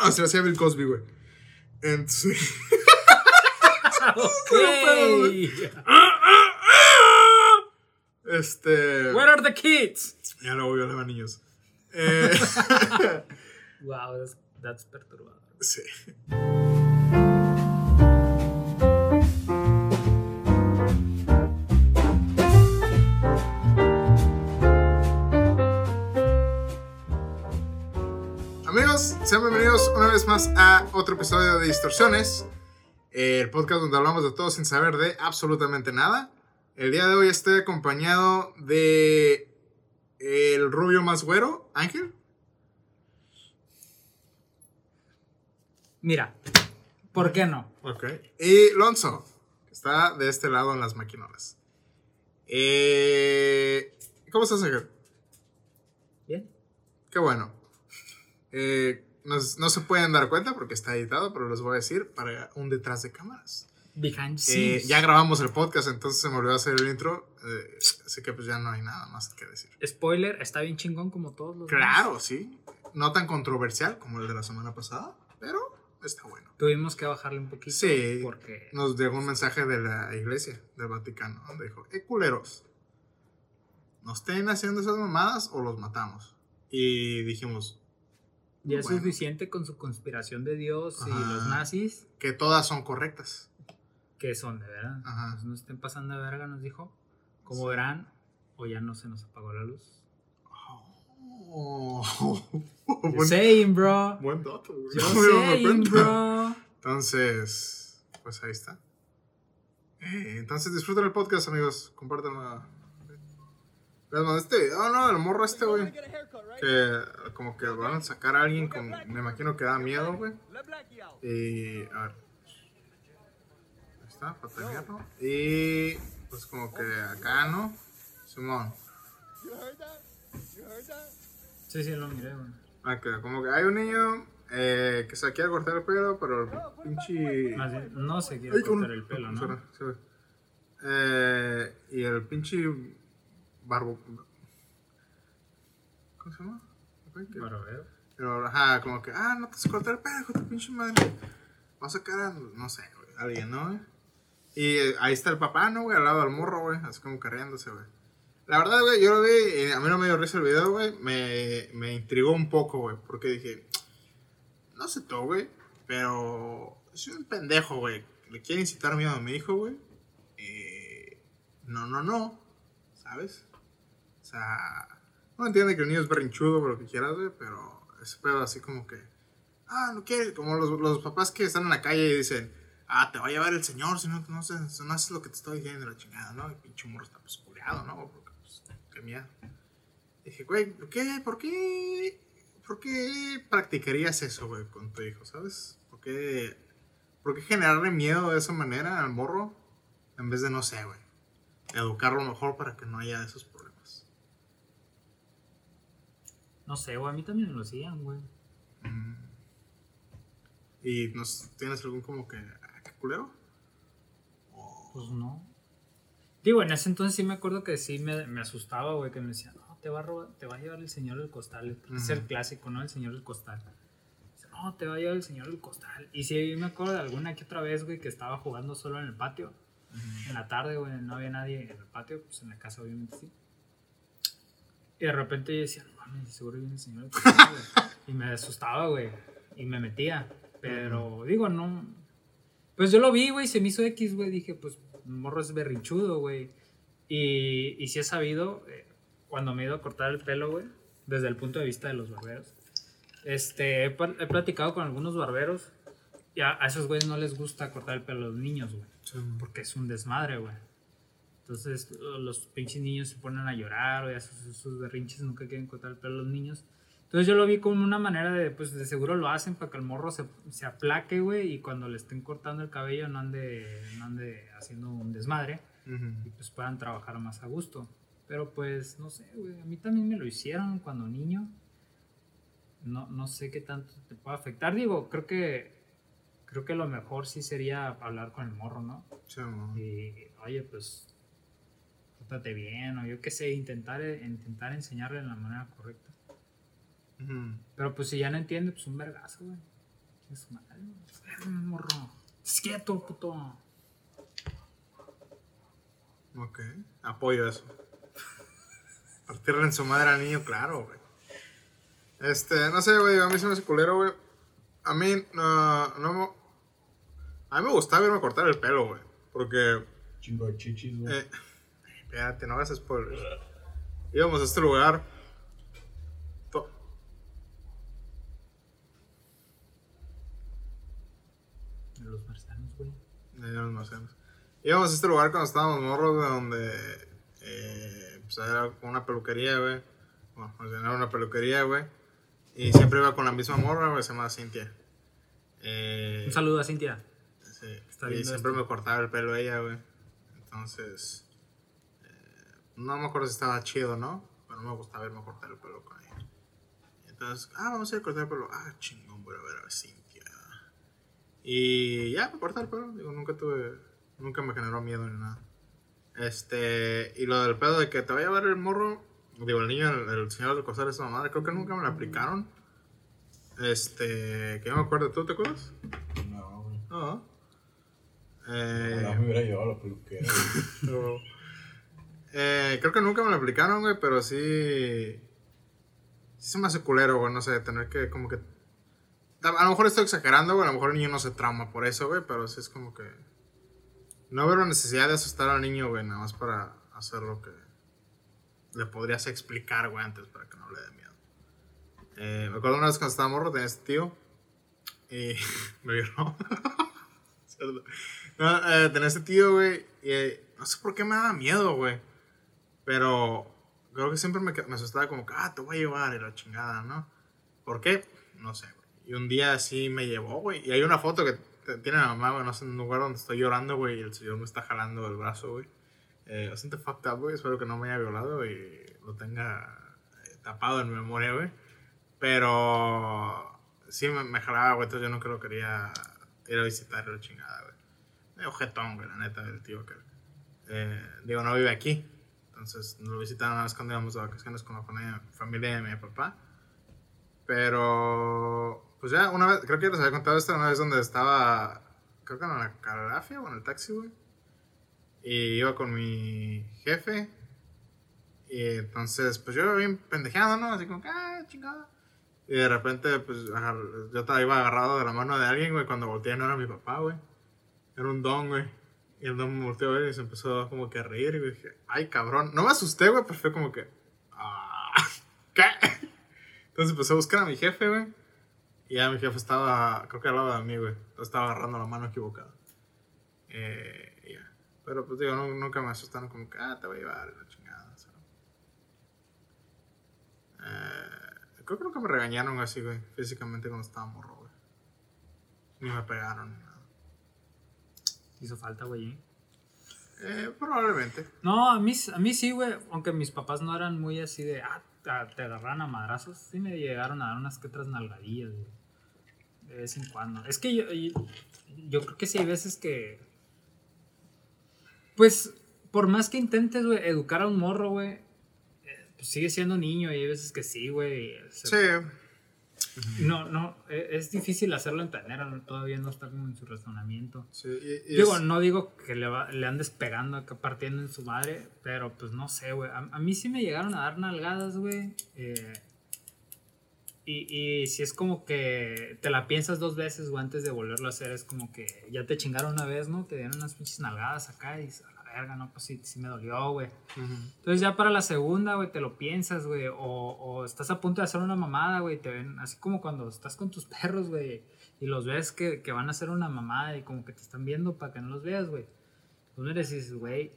Así hacía Bill Cosby, güey. Entonces. ok. Este. Where are the kids? Ya lo voy a los niños. Eh, Wow, that's, that's perturbador. sí. Sean bienvenidos una vez más a otro episodio de Distorsiones, el podcast donde hablamos de todo sin saber de absolutamente nada. El día de hoy estoy acompañado de el rubio más güero, Ángel. Mira, ¿por qué no? Ok. Y Lonzo, que está de este lado en las maquinolas. Eh, ¿Cómo estás, Ángel? Bien. Qué bueno. Eh, nos- no se pueden dar cuenta porque está editado, pero les voy a decir para un detrás de cámaras. Behind Eh, scenes. ya grabamos el podcast, entonces se me olvidó hacer el intro. eh, así que pues ya no hay nada más que decir. Spoiler, está bien chingón como todos los Claro, sí. No tan controversial como el de la semana pasada, pero está bueno. demás. Tuvimos que bajarle un poquito. Sí. Porque. Nos llegó un mensaje de la iglesia del Vaticano donde dijo, eh, culeros, ¿nos estén haciendo esas mamadas o los matamos? Y dijimos Ya es Bueno. suficiente con su conspiración de Dios y los nazis, que todas son correctas. que son de verdad. Ajá. Pues no estén pasando de verga, nos dijo. Como verán, o ya no se nos apagó la luz. Oh, buen, saying, bro. buen dato, güey. Saying, bro. Entonces, pues ahí está. Eh, entonces disfruten el podcast, amigos. Compártanlo. Les mandé este video, ¿no? El morro este, güey. Que como que van a sacar a alguien con... Me imagino que da miedo, güey. Y... A ver. Ahí está, para tenerlo. Y... Pues como que acá, ¿no? Simón. Sí, sí, lo miré, güey. Acá, como que hay un niño eh, que se quiere cortar el pelo, pero el pinche... No se quiere Ay, cortar el pelo, ¿no? Eh, y el pinche barbo. ¿Cómo se llama? Barbero. Pero, ajá, como que, ah, no te vas a cortar el pelo, tu pinche madre. Va a sacar a, no sé, güey, alguien, ¿no? güey? Y eh, ahí está el papá, ¿no, güey? Al lado del morro, güey, así como carriéndose, güey. La verdad, güey, yo lo vi, y a mí no me dio risa el video, güey. Me, me intrigó un poco, güey, porque dije, no sé tú, güey, pero soy un pendejo, güey. Le quiere incitar miedo a mi hijo, güey. Eh, no, no, no, ¿sabes? Sea, no entiende que el niño es berrinchudo o lo que quieras, güey, pero ese pedo así como que, ah, no quiere, como los, los papás que están en la calle y dicen, ah, te va a llevar el señor si no, no, sé, haces lo que te estoy diciendo, la chingada, ¿no? El pinche morro está pues culeado, ¿no? Porque, pues, qué miedo. Dije, güey, ¿por qué, por qué, por qué practicarías eso, güey, con tu hijo, ¿sabes? ¿Por qué, por qué generarle miedo de esa manera al morro en vez de, no sé, güey, educarlo mejor para que no haya esos problemas? No sé, güey, a mí también me lo hacían, güey. ¿Y nos, tienes algún como que, ah, culero? Pues no. Digo, en ese entonces sí me acuerdo que sí me, me asustaba, güey, que me decían, no, te va a robar, te va a llevar el señor del costal. Es el clásico, ¿no? El señor del costal. Dice, no, te va a llevar el señor del costal. Y sí me acuerdo de alguna que otra vez, güey, que estaba jugando solo en el patio. En la tarde, güey, no había nadie en el patio, pues en la casa obviamente sí. Y de repente yo decía, no mames, seguro viene el señor. Y me asustaba, güey. Y me metía. Pero, digo, no. Pues yo lo vi, güey, se me hizo X, güey. Dije, pues, morro es berrinchudo, güey. Y, y sí he sabido, eh, cuando me he ido a cortar el pelo, güey, desde el punto de vista de los barberos. Este, he, he platicado con algunos barberos y a, a esos güeyes no les gusta cortar el pelo a los niños, güey. Porque es un desmadre, güey. Entonces los pinches niños se ponen a llorar, güey, sus, sus berrinches nunca quieren cortar el pelo a los niños. Entonces yo lo vi como una manera de, pues de seguro lo hacen para que el morro se, se aplaque, güey, y cuando le estén cortando el cabello no ande, no ande haciendo un desmadre y pues puedan trabajar más a gusto. Pero pues, no sé, güey, a mí también me lo hicieron cuando niño. No, no sé qué tanto te puede afectar. Digo, creo que creo que lo mejor sí sería hablar con el morro, ¿no? Sí. Y, oye, pues, pórtate bien, o yo qué sé, intentar, intentar enseñarle de la manera correcta. Pero pues si ya no entiende, pues un vergazo, güey. Es madre, güey. Morro. Es quieto, puto. Ok, apoyo eso. Partirle en su madre al niño, claro, güey. Este, no sé, güey, a mí se me hace culero, güey. A mí, no, no me... A mí me gustaba irme a cortar el pelo, güey. Porque, Chingo de chichis, güey. eh, espérate, no hagas spoilers. Íbamos a este lugar. to- De los marcianos, güey. Eh, ya nos conocemos. Íbamos a este lugar cuando estábamos morros, güey, donde eh, pues era una peluquería, güey. Bueno, sea, era una peluquería, güey. Y siempre iba con la misma morra, güey, se llama Cintia. Eh, Un saludo a Cintia. sí, está y siempre esto. me cortaba el pelo ella, güey. Entonces, no me acuerdo si estaba chido, ¿no? Pero no me gustaba a cortar el pelo con ella. Entonces, ah, vamos a ir a cortar el pelo. Ah, chingón, voy a ver a Cintia. Y ya, me corté el pelo. Digo, nunca tuve, nunca me generó miedo ni nada. Este, y lo del pedo de que te vaya a ver el morro, digo, el niño, el, el señor del costal, esa madre, creo que nunca me lo aplicaron. Este, que yo me acuerdo, ¿tú te acuerdas? No, güey. No. Eh, me hubiera llevado a la peluquera, güey. no. Eh, creo que nunca me lo aplicaron, güey, pero sí. Sí se me hace culero, güey, no sé, tener que como que. A lo mejor estoy exagerando, güey, a lo mejor el niño no se trauma por eso, güey, pero sí es como que. No veo la necesidad de asustar al niño, güey, nada más para hacer lo que le podrías explicar, güey, antes para que no le dé miedo. Eh, me acuerdo una vez cuando estaba morro, tenía este tío y me vio. No, eh, tenía este tío, güey, y eh, no sé por qué me daba miedo, güey. Pero creo que siempre me, me asustaba como que, ah, te voy a llevar y la chingada, ¿no? ¿Por qué? No sé, güey. Y un día sí me llevó, güey. Y hay una foto que tiene la mamá, güey, no sé, en un lugar donde estoy llorando, güey, y el señor me está jalando el brazo, güey. Eh, bastante fucked up, güey. Espero que no me haya violado y lo tenga eh, tapado en mi memoria, güey. Pero sí me, me jalaba, güey. Entonces yo nunca lo quería ir a visitar la chingada, güey. Medio jetón, güey, la neta, del tío que. eh, digo, no vive aquí. Entonces nos vez cuando íbamos de vacaciones con la familia, de mi papá. Pero. Pues ya, una vez, creo que les había contado esto, una vez donde estaba. Creo que en la calafia o en el taxi, güey. Y iba con mi jefe. Y entonces, pues yo iba bien pendejeando, ¿no? Así como, ah, chingada. Y de repente, pues, yo estaba iba agarrado de la mano de alguien, güey. Cuando volteé no era mi papá, güey. Era un don, güey. Y el don me volteó a ver y se empezó como que a reír. Y dije, ay, cabrón. No me asusté, güey, pero fue como que, ah, ¿qué? Entonces empecé a buscar a mi jefe, güey. Y ya mi jefe estaba, creo que al lado de mí, güey. Estaba agarrando la mano equivocada. Eh. Pero pues digo, nunca me asustaron como que, ah, te voy a llevar la chingada. Eh, creo que nunca me regañaron así, güey, físicamente cuando estaba morro, güey. Ni me pegaron ni nada. Hizo falta, güey. ¿eh? Eh, probablemente. No, a mí, a mí sí, güey. Aunque mis papás no eran muy así de, ah, te agarran a madrazos. Sí me llegaron a dar unas que otras nalgadillas, güey. De vez en cuando. Es que yo, yo, yo creo que sí hay veces que. Pues, por más que intentes, güey, educar a un morro, güey, eh, pues sigue siendo niño y hay veces que sí, güey. se- Sí. No, no, e- es difícil hacerlo entender, todavía no está como en su razonamiento. sí y- y Digo, es- no digo que le, va- le andes pegando acá partiendo en su madre, pero pues no sé, güey. A, a mí sí me llegaron a dar nalgadas, güey. eh, y, y si es como que te la piensas dos veces, güey, antes de volverlo a hacer, es como que ya te chingaron una vez, ¿no? Te dieron unas pinches nalgadas acá y dices, verga, no, pues sí, sí me dolió, güey. Ujú. Entonces ya para la segunda, güey, te lo piensas, güey. O, o estás a punto de hacer una mamada, güey. Te ven así como cuando estás con tus perros, güey. Y los ves que, que van a hacer una mamada y como que te están viendo para que no los veas, güey. Tú me dices, güey,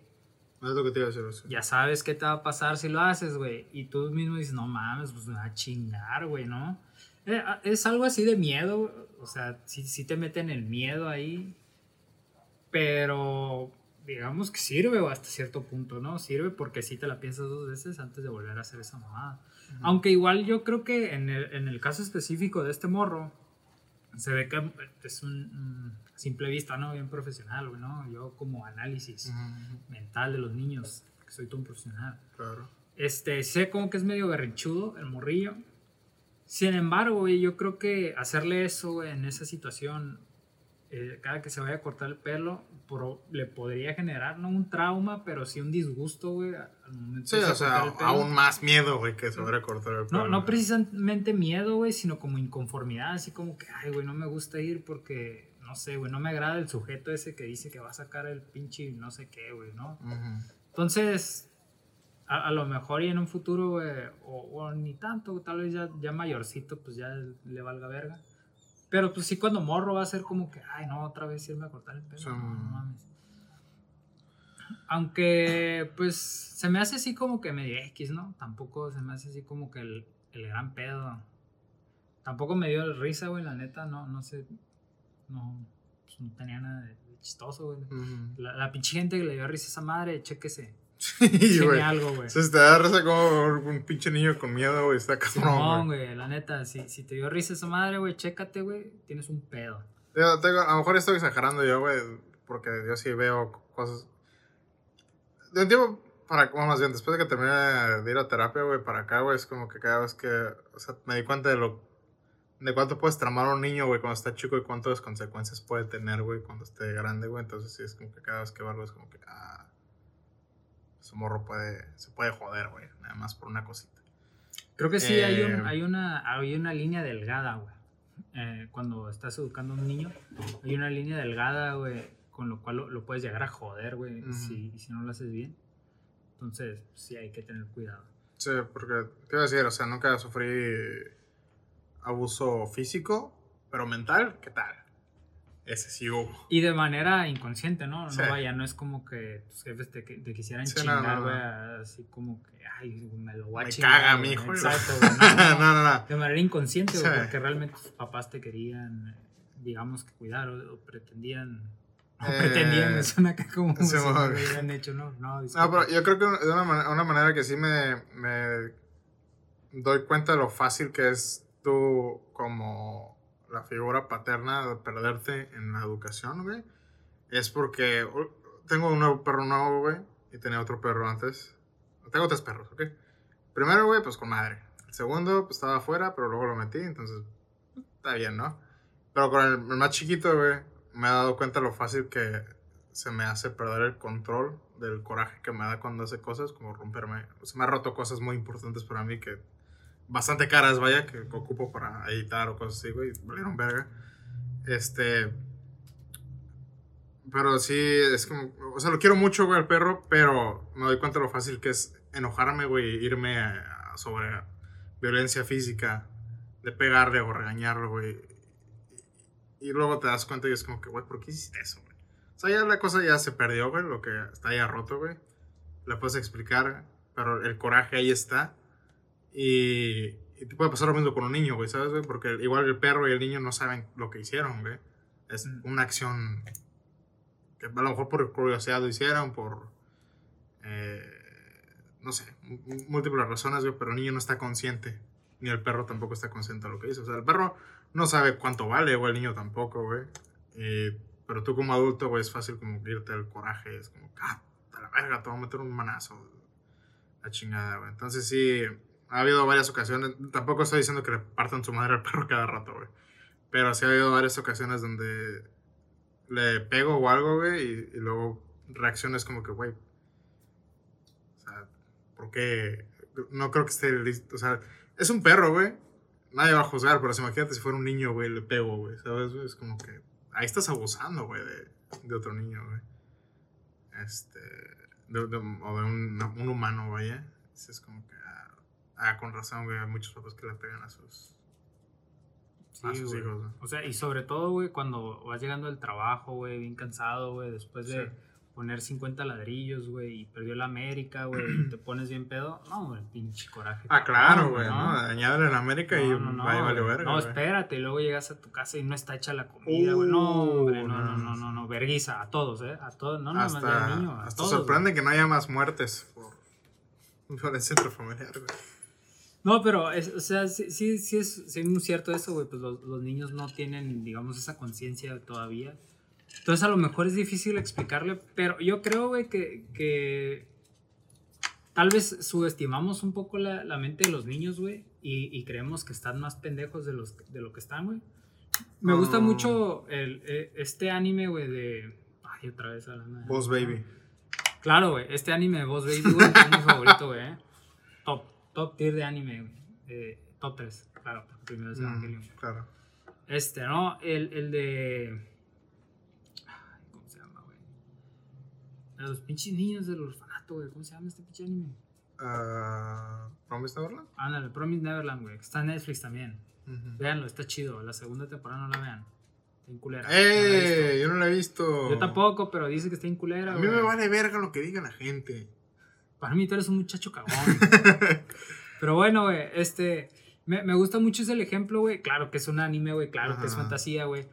Es lo que te iba a decir. eso. ya sabes qué te va a pasar si lo haces, güey. Y tú mismo dices, no mames, pues me va a chingar, güey, ¿no? Eh, a- es algo así de miedo, o sea, sí, sí te meten el miedo ahí, pero digamos que sirve o hasta cierto punto, ¿no? Sirve porque sí te la piensas dos veces antes de volver a hacer esa mamada. Aunque igual yo creo que en el, en el caso específico de este morro, se ve que es un, mm, a simple vista, ¿no? Bien profesional, ¿no? Yo como análisis Ujú, mental de los niños, que soy todo un profesional. Claro. Este, sé como que es medio berrinchudo el morrillo. Sin embargo, yo creo que hacerle eso, en esa situación, eh, cada que se vaya a cortar el pelo, pro- le podría generar, no un trauma, pero sí un disgusto, güey, al momento Sí, de o sea, aún más miedo, güey, que se va a cortar el pelo. No, no precisamente miedo, güey, sino como inconformidad, así como que, ay, güey, no me gusta ir porque, no sé, güey, no me agrada el sujeto ese que dice que va a sacar el pinche no sé qué, güey, ¿no? Ujú. Entonces, a, a lo mejor y en un futuro, güey, o, o ni tanto, tal vez ya, ya mayorcito, pues ya le valga verga. Pero pues sí, cuando morro va a ser como que, ay, no, otra vez irme a cortar el pelo. Sí. no, mames. Aunque, pues, se me hace así como que medio X, ¿no? Tampoco se me hace así como que el, el gran pedo. Tampoco me dio risa, güey, la neta, no, no sé. No, pues, no tenía nada de, de chistoso, güey. La pinche gente que le dio risa a esa madre, chéquese. Sí, güey. algo, güey. Te da risa como un pinche niño con miedo, güey. Está cabrón, güey. güey, la neta, si, si te dio risa esa madre, güey, chécate, güey, tienes un pedo. Tengo- a lo mejor estoy exagerando yo, güey, porque yo sí veo cosas. De un tiempo para, bueno, más bien, después de que terminé de ir a terapia, güey, para acá, güey, es como que cada vez que, o sea, me di cuenta de lo, de cuánto puedes tramar a un niño, güey, cuando está chico y cuántas consecuencias puede tener, güey, cuando esté grande, güey. Entonces sí, es como que cada vez que veo algo es como que, ah, su morro puede, se puede joder, güey, nada más por una cosita. Creo que sí, hay, Eh, un- hay, una, hay una línea delgada, güey. Eh, cuando estás educando a un niño, hay una línea delgada, güey, con lo cual lo, lo puedes llegar a joder, güey, si, si no lo haces bien. Entonces, sí hay que tener cuidado. Sí, porque a decir, o sea, nunca sufrí abuso físico, pero mental, ¿qué tal? Ese sí hubo. Y de manera inconsciente, ¿no? Sí. No vaya, no es como que tus jefes te, te quisieran Sí, chingar, güey, no. así como que, ay, me lo voy a Me chingar. caga mi hijo. Exacto. No, no, no. De manera inconsciente, güey, Sí. porque realmente tus papás te querían, digamos que cuidar o, o pretendían. O Eh, pretendían, me suena acá como si lo hubieran hecho, ¿no? No, pero yo creo que de una, man- una manera que sí me, me doy cuenta de lo fácil que es tú como la figura paterna de perderte en la educación, güey. Es porque uh, tengo un nuevo perro nuevo, güey, y tenía otro perro antes. Tengo tres perros, ¿ok? Primero, güey, pues con madre. El segundo, pues estaba afuera, pero luego lo metí, entonces está bien, ¿no? Pero con el, el más chiquito, güey, me he dado cuenta lo fácil que se me hace perder el control del coraje que me da cuando hace cosas, como romperme. Se me ha roto cosas muy importantes para mí que bastante caras, vaya, que ocupo para editar o cosas así, güey, valieron verga. Este. Pero sí, es como. O sea, lo quiero mucho, güey, al perro, pero me doy cuenta lo fácil que es enojarme, güey, e irme a- a sobre violencia física, de pegarle o regañarlo, güey. Y luego te das cuenta y es como que, güey, ¿por qué hiciste eso, güey? O sea, ya la cosa ya se perdió, güey, lo que está ya roto, güey. La puedes explicar, pero el coraje ahí está. Y, y te puede pasar lo mismo con un niño, güey, ¿sabes, güey? Porque igual el perro y el niño no saben lo que hicieron, güey. Es una acción que a lo mejor por curiosidad lo hicieron, por... eh, no sé, múltiples razones, güey, pero el niño no está consciente. Ni el perro tampoco está consciente de lo que hizo. O sea, el perro no sabe cuánto vale, güey, el niño tampoco, güey. Pero tú como adulto, güey, es fácil como irte el coraje. Es como, ah, a la verga, te voy a meter un manazo. La chingada, güey. Entonces sí, ha habido varias ocasiones. Tampoco estoy diciendo que le partan su madre al perro cada rato, güey. Pero sí ha habido varias ocasiones donde le pego o algo, güey, y, y luego reacciones como que, güey. O sea, ¿por qué? No creo que esté listo. O sea, es un perro, güey. Nadie va a juzgar, pero si imagínate si fuera un niño, güey, le pego, güey. ¿Sabes? Es como que. Ahí estás abusando, güey, de, de otro niño, güey. Este. o de un, un humano, vaya. Es como que. Ah, con razón, güey. Hay muchos papás que le pegan a sus, Sí, a sus güey. hijos, güey. O sea, y sobre todo, güey, cuando vas llegando del trabajo, güey, bien cansado, güey, después de Sí. poner 50 ladrillos, güey, y perdió la América, güey, y te pones bien pedo. No, güey, pinche coraje. Ah, claro, güey, ¿no? Añadirle en América y No, no, no, vaya, vale verga. No, espérate, y luego llegas a tu casa y no está hecha la comida, güey. No, Uh, hombre, no, no, no, no, no, no, verguiza, a todos, ¿eh? A todos, no, no, más hasta niño, a hasta todos. sorprende que no haya más muertes por, por el centro familiar, güey. No, pero, es, o sea, sí, sí, sí es, sí muy cierto eso, güey. Pues los, los niños no tienen, digamos, esa conciencia todavía. Entonces, a lo mejor es difícil explicarle, pero yo creo, güey, que, que tal vez subestimamos un poco la, la mente de los niños, güey. y, y creemos que están más pendejos de, los, de lo que están, güey. Me gusta Oh. mucho el, eh, este anime, güey, de... Ay, otra vez hablando de... Boss Baby. Claro, güey, este anime de Boss Baby, güey, es mi favorito, güey. eh. Top, top tier de anime, güey. Eh, top 3, claro, porque primero es Mm, Evangelion. claro. Este, ¿no? El, el de. Ay, ¿Cómo se llama, güey? De los pinches niños del orfanato, güey. ¿Cómo se llama este pinche anime? Ah, ¿Promised Neverland? Ándale, Promise Neverland, güey. Está en Netflix también. Ujú. Véanlo, está chido. La segunda temporada no la vean. Está en culera. ¡Eh! Yo no la he visto. Yo tampoco, pero dice que está en culera, A mí güey. me vale verga lo que diga la gente. Para mí tú eres un muchacho cagón. Pero bueno, güey, este. Me, me gusta mucho ese el ejemplo, güey. Claro que es un anime, güey. Claro que es fantasía, güey.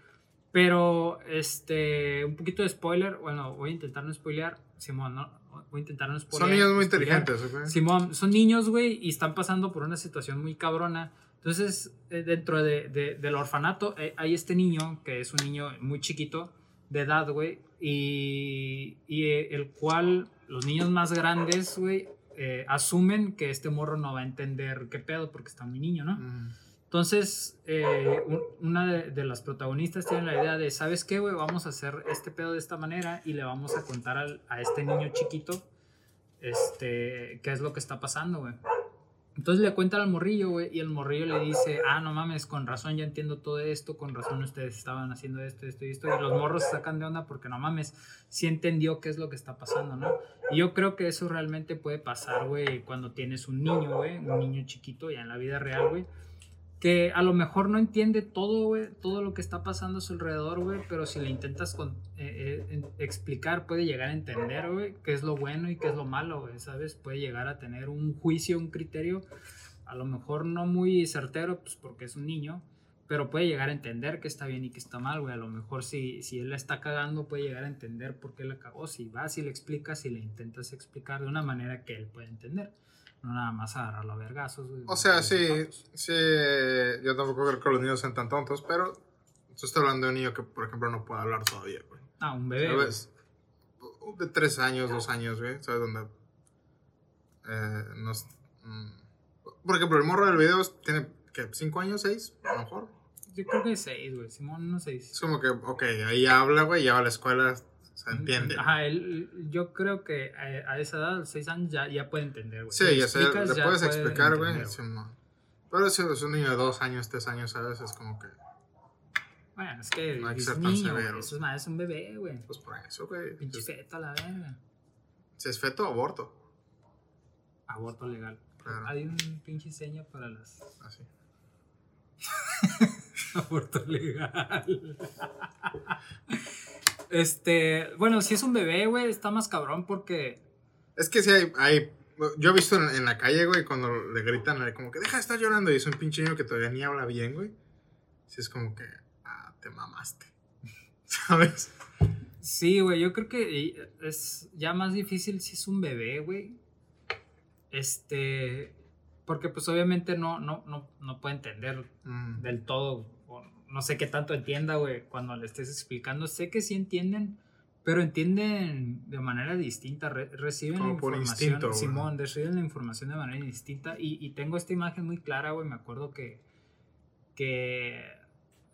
Pero, este. Un poquito de spoiler. Bueno, voy a intentar no spoilear. Simón, ¿no? Voy a intentar no spoilear. Son niños muy spoilear. inteligentes, güey. Simón, son niños, güey, y están pasando por una situación muy cabrona. Entonces, eh, dentro de, de- del orfanato, eh, hay este niño, que es un niño muy chiquito, de edad, güey, y, y, eh, el cual los niños más grandes, güey, eh, asumen que este morro no va a entender qué pedo porque está muy niño, ¿no? Mm. Entonces, eh, un- una de, de las protagonistas tiene la idea de, ¿sabes qué, güey? Vamos a hacer este pedo de esta manera y le vamos a contar al- a este niño chiquito este, qué es lo que está pasando, güey. Entonces le cuenta al morrillo, güey, y el morrillo le dice, ah, no mames, con razón ya entiendo todo esto, con razón ustedes estaban haciendo esto, esto y esto, y los morros se sacan de onda porque no mames, sí entendió qué es lo que está pasando, ¿no? Y yo creo que eso realmente puede pasar, güey, cuando tienes un niño, güey, un niño chiquito, ya en la vida real, güey, que a lo mejor no entiende todo, todo lo que está pasando a su alrededor, pero si le intentas con- eh, eh, explicar, puede llegar a entender, güey, qué es lo bueno y qué es lo malo, güey, ¿sabes? Puede llegar a tener un juicio, un criterio, a lo mejor no muy certero, pues porque es un niño, pero puede llegar a entender que está bien y que está mal, güey. A lo mejor si, si él la está cagando, puede llegar a entender por qué la cagó. Si vas y le explicas y le intentas explicar de una manera que él pueda entender. No nada más agarrarlo a vergazos. O sea, Los sí, tontos. sí, yo tampoco creo que los niños sean tan tontos, pero yo estoy hablando de un niño que, por ejemplo, no puede hablar todavía, güey. Ah, un bebé. güey. ¿Sabes? De tres años, dos años, güey. ¿Sabes dónde? Eh, nos, mm, por ejemplo, el morro del video tiene, ¿qué? ¿Cinco años? ¿Seis? A lo mejor. Yo creo que seis, güey. Simón, no seis. Es como que, ok, ahí habla, güey, ya va a la escuela, se entiende. Ajá, él, yo creo que a, a esa edad, a los seis años, ya, ya puede entender, güey. Sí, Si ya explicas, le ya puedes puede explicar, güey. Pero si es un niño de dos años, tres años, ¿sabes? Es como que, Bueno, es que No hay que es ser tan niño, severos. Eso es, más, es un bebé, güey. pues por eso, güey. Pinche Si feto a la verga. si es feto, aborto. Aborto legal. Claro. Hay un pinche seña para las Así. aborto legal. este, bueno, si es un bebé, güey, está más cabrón porque Es que sí hay, hay yo he visto en, en la calle, güey, cuando le gritan, como que deja de estar llorando y es un pinche niño que todavía ni habla bien, güey. Sí es como que, ah, te mamaste. ¿Sabes? sí, güey, yo creo que es ya más difícil si es un bebé, güey. Este, porque pues obviamente no no no no puede entender Mm. del todo. No sé qué tanto entienda, güey, cuando le estés explicando. Sé que sí entienden, pero entienden de manera distinta. re- reciben la por información. güey. Simón, reciben la información de manera distinta. Y, y tengo esta imagen muy clara, güey. Me acuerdo que, que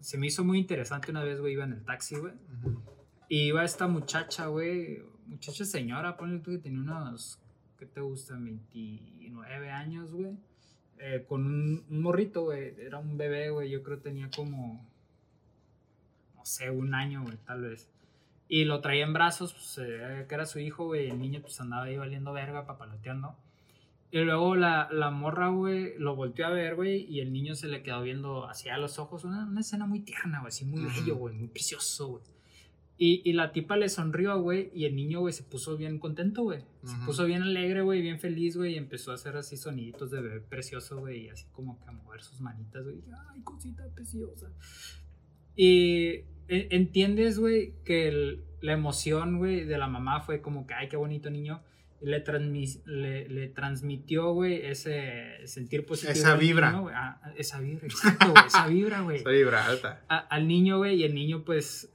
se me hizo muy interesante una vez, güey. Iba en el taxi, güey. Y iba esta muchacha, güey. Muchacha señora, ponle tú que tenía unos, ¿qué te gustan? 29 años, güey. Eh, con un, un morrito, güey. Era un bebé, güey. Yo creo que tenía como, no sé, un año, güey, tal vez. Y lo traía en brazos, pues, eh, que era su hijo, güey. El niño, pues, andaba ahí valiendo verga, papaloteando. Y luego la, la morra, güey, lo volteó a ver, güey, y el niño se le quedó viendo hacia los ojos. Una, una escena muy tierna, güey, así muy bello, güey, muy precioso, güey. Y, y la tipa le sonrió, güey, y el niño, güey, se puso bien contento, güey. Se puso bien alegre, güey, bien feliz, güey, y empezó a hacer así soniditos de bebé precioso, güey, y así como que a mover sus manitas, güey. Ay, cosita preciosa. Y e- entiendes, güey, que el- la emoción, güey, de la mamá fue como que, ay, qué bonito niño. Le, transmis- le, le transmitió, güey, ese sentir positivo. Esa vibra. niño. Ah, esa vibra, exacto, güey, esa vibra, güey Esa vibra alta. a- al niño, güey, y el niño, pues,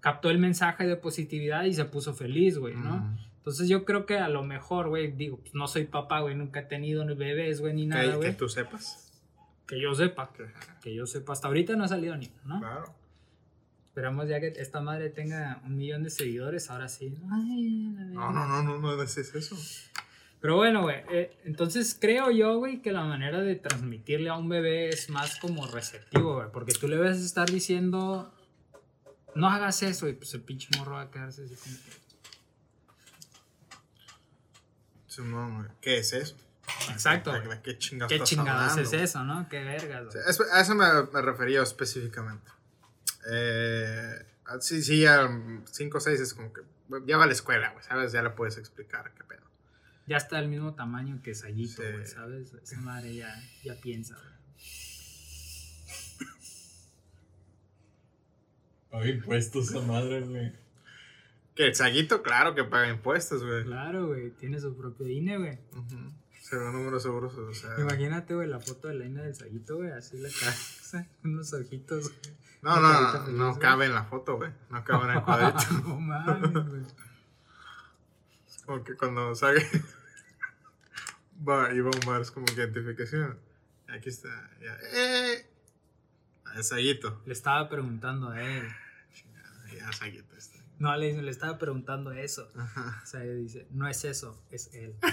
captó el mensaje de positividad y se puso feliz, güey, ¿no? Entonces yo creo que a lo mejor, güey, digo, pues no soy papá, güey, nunca he tenido ni bebés, güey, ni nada, Que, que güey. tú sepas. Que yo sepa. Que- Que yo sepa. Hasta ahorita no ha salido ni ¿no? Claro. Esperamos ya que esta madre tenga un millón de seguidores, ahora sí. Ay, la No, no, no, no, no decís eso. Pero bueno, güey. eh, entonces creo yo, güey, que la manera de transmitirle a un bebé es más como receptivo, güey. Porque tú le vas a estar diciendo, no hagas eso, y pues el pinche morro va a quedarse así como que. ¿Qué es eso? Exacto, ¿De- güey. de ¿Qué chingados ¿Qué chingados es eso, no? Qué vergas, güey. Sí, es- a eso me, me refería específicamente. Eh, sí, sí, ya 5 o 6 es como que ya va a la escuela, güey, ¿sabes? Ya le puedes explicar qué pedo. Ya está del mismo tamaño que Sayito, Sí. güey, ¿sabes? Esa madre ya, ya piensa, güey. Paga impuestos esa madre, güey. Que el saguito, claro que paga impuestos, güey. Claro, güey. Tiene su propio INE, güey. Ujú. Según números seguros, o sea. Imagínate, güey, la foto de la INE del Sayito, güey. Así la cabeza, unos ojitos, güey. No, no, no, feliz, no cabe en la foto, güey. No cabe en el cuadrito. no mames, güey. como que cuando salga. va, y va a un bar, es como que identificación. Aquí está, ya. ¡Eh! Saguito. Le estaba preguntando a él. Ya, saguito está. No, le, le estaba preguntando eso. Ajá. O sea, él dice, no es eso, es él.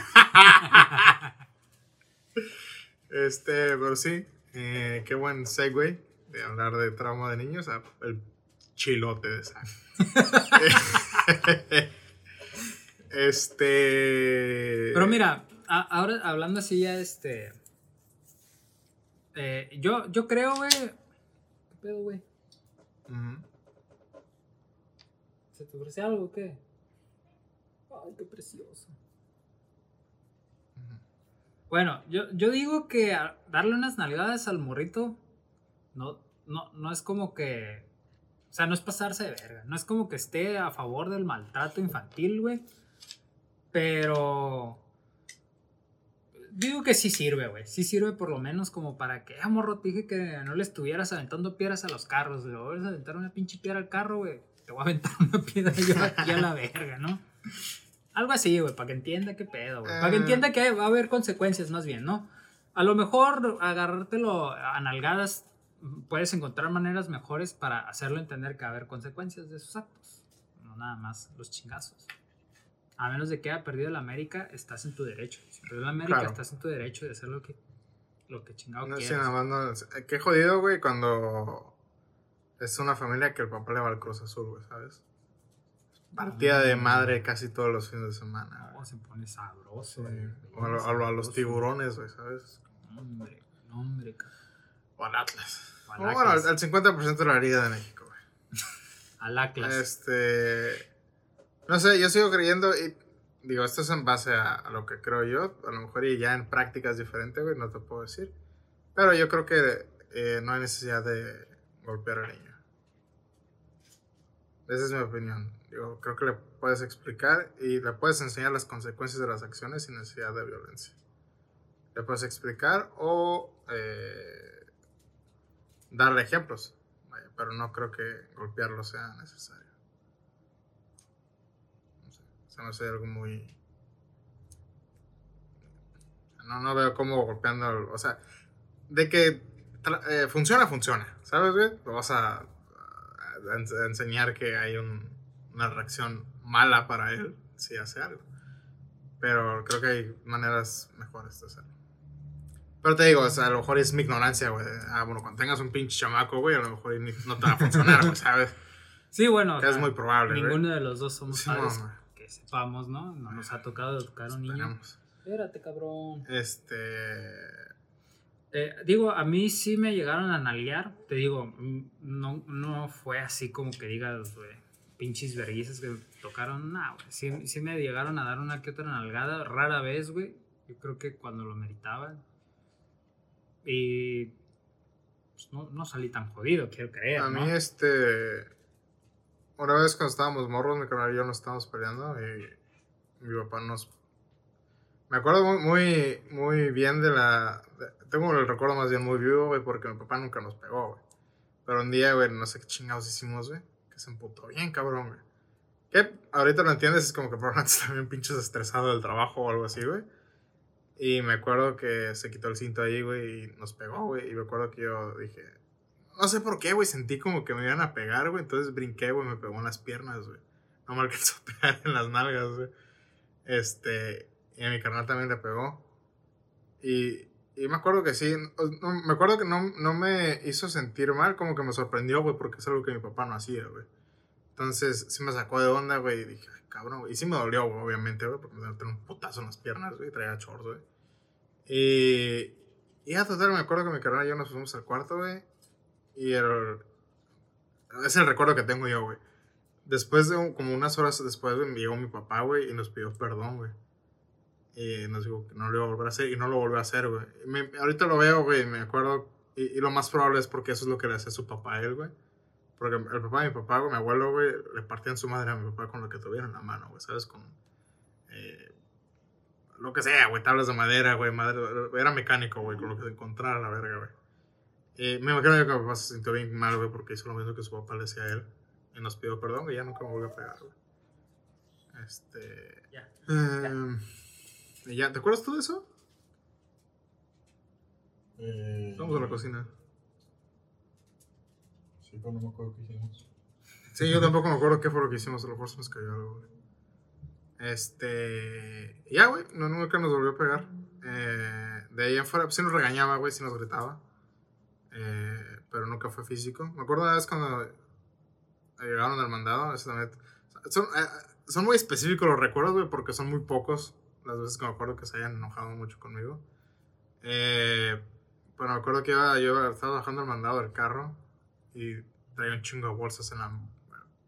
Este, pero sí, eh, qué buen segue de hablar de trauma de niños a el chilote de Zack. este. Pero mira, a- ahora hablando así ya, este... eh, yo, yo creo, güey... ¿Qué pedo, güey? ¿Se te ofrece algo o qué? Ay, qué precioso. Bueno, yo, yo digo que darle unas nalgadas al morrito no, no, no es como que. O sea, no es pasarse de verga. No es como que esté a favor del maltrato infantil, güey. Pero. Digo que sí sirve, güey. Sí sirve por lo menos como para que, ah, morro, te dije que no le estuvieras aventando piedras a los carros. Le vas a aventar una pinche piedra al carro, güey. Te voy a aventar una piedra yo aquí a la verga, ¿no? Algo así, güey, para que entienda qué pedo, güey. Para que Eh. entienda que va a haber consecuencias más bien, ¿no? A lo mejor agarrártelo a nalgadas, puedes encontrar maneras mejores para hacerlo entender que va a haber consecuencias de sus actos. No nada más los chingazos. A menos de que haya perdido la América, estás en tu derecho. Si perdió la América, Claro. estás en tu derecho de hacer lo que, lo que chingado No, sí, quieras. nada más no. eh, Qué jodido, güey, cuando es una familia que el papá le va al Cruz Azul, güey, ¿sabes? Partida de madre casi todos los fines de semana. No, se pone sabroso, Sí. güey. O a, lo- a lo- a los tiburones, güey, ¿sabes? Hombre, hombre, cabrón. O al Atlas. O al O bueno, Atlas. al, al 50% de la Liga de México, güey. Al Atlas. Este. No sé, yo sigo creyendo. Y digo, esto es en base a, lo que creo yo. A lo mejor y ya en prácticas diferentes, güey, no te puedo decir. Pero yo creo que eh, no hay necesidad de golpear al niño. Esa es mi opinión. Digo, creo que le puedes explicar y le puedes enseñar las consecuencias de las acciones sin necesidad de violencia. Le puedes explicar o eh, darle ejemplos. Pero no creo que golpearlo sea necesario. No se me hace algo muy... No, no veo cómo golpeando... O sea, de que eh, funciona, funciona. ¿Sabes, güey? Lo vas a, a- a ens- a enseñar que hay un- una reacción mala para él si hace algo. Pero creo que hay maneras mejores de hacerlo. Pero te digo, o sea, a lo mejor es mi ignorancia, güey. Ah, bueno, cuando tengas un pinche chamaco, güey, a lo mejor no te va a funcionar, güey, ¿sabes? Sí, bueno. Que es o sea, muy probable. Ninguno de los dos somos Sí, mamá. Que sepamos, ¿no? No nos ha tocado educar a un niño. Espérate, cabrón. Este. Eh, digo, a mí sí me llegaron a nalguear. Te digo, mm, no, no fue así como que digas, güey, pinches verguizas que me tocaron. Nah, güey. Sí, sí me llegaron a dar una que otra nalgada. Rara vez, güey. Yo creo que cuando lo meritaban. Y. pues, no, no salí tan jodido, quiero creer. A ¿no? mí, este. Una vez cuando estábamos morros, mi canal y yo nos estábamos peleando y mi papá nos. Me acuerdo muy, muy, bien de la. tengo el recuerdo más bien muy vivo, güey, porque mi papá nunca nos pegó, güey. Pero un día, güey, no sé qué chingados hicimos, güey, que se emputó bien, cabrón, güey. Que ahorita lo entiendes, es como que probablemente está bien pinches estresado del trabajo o algo así, güey. Y me acuerdo que se quitó el cinto ahí, güey, y nos pegó, güey. Y me acuerdo que yo dije, no sé por qué, güey, sentí como que me iban a pegar, güey. Entonces brinqué, güey, me pegó en las piernas, güey. No me alcanzó a pegar en las nalgas, güey. Este, y a mi carnal también le pegó. Y, y me acuerdo que sí, me acuerdo que no, no me hizo sentir mal, como que me sorprendió, güey, porque es algo que mi papá no hacía, güey. Entonces, sí me sacó de onda, güey, y dije, ay, cabrón, güey. Y sí me dolió, güey, obviamente, güey, porque me tenía un putazo en las piernas, güey, traía shorts, güey. Y, y ya, total, me acuerdo que mi carnal y yo nos fuimos al cuarto, güey, y el... Es el recuerdo que tengo yo, güey. Después de un- como unas horas después, güey, llegó mi papá, güey, y nos pidió perdón, güey. Y nos dijo que no lo iba a volver a hacer, y no lo volvió a hacer, güey. Ahorita lo veo, güey, y me acuerdo, y, lo más probable es porque eso es lo que le hacía su papá a él, güey. Porque el papá de mi papá, güey, mi abuelo, güey, le partían su madre a mi papá con lo que tuviera en la mano, güey, ¿sabes? Con eh, lo que sea, güey, tablas de madera, güey, madre, era mecánico, güey, con lo que se encontrara la verga, güey. Y me imagino que mi papá se sintió bien mal, güey, porque hizo lo mismo que su papá le decía a él. Y nos pidió perdón, y ya nunca me volvió a pegar, güey. Este. Ya. em, ya, ¿te acuerdas tú de eso? Eh, Vamos a la cocina. Sí, pero no me acuerdo qué hicimos. Sí, yo tampoco me acuerdo qué fue lo que hicimos, a lo mejor se nos cayó algo, güey. Este. Ya, güey, no, nunca nos volvió a pegar. Eh, de ahí en fuera, pues sí nos regañaba, güey, sí nos gritaba. Eh, pero nunca fue físico. Me acuerdo una vez cuando llegaron al mandado, eso también- Son, eh, son muy específicos los recuerdos, güey, porque son muy pocos las veces que me acuerdo que se hayan enojado mucho conmigo. Eh, pero me acuerdo que iba, yo estaba bajando el mandado del carro y traía un chingo de bolsas en la...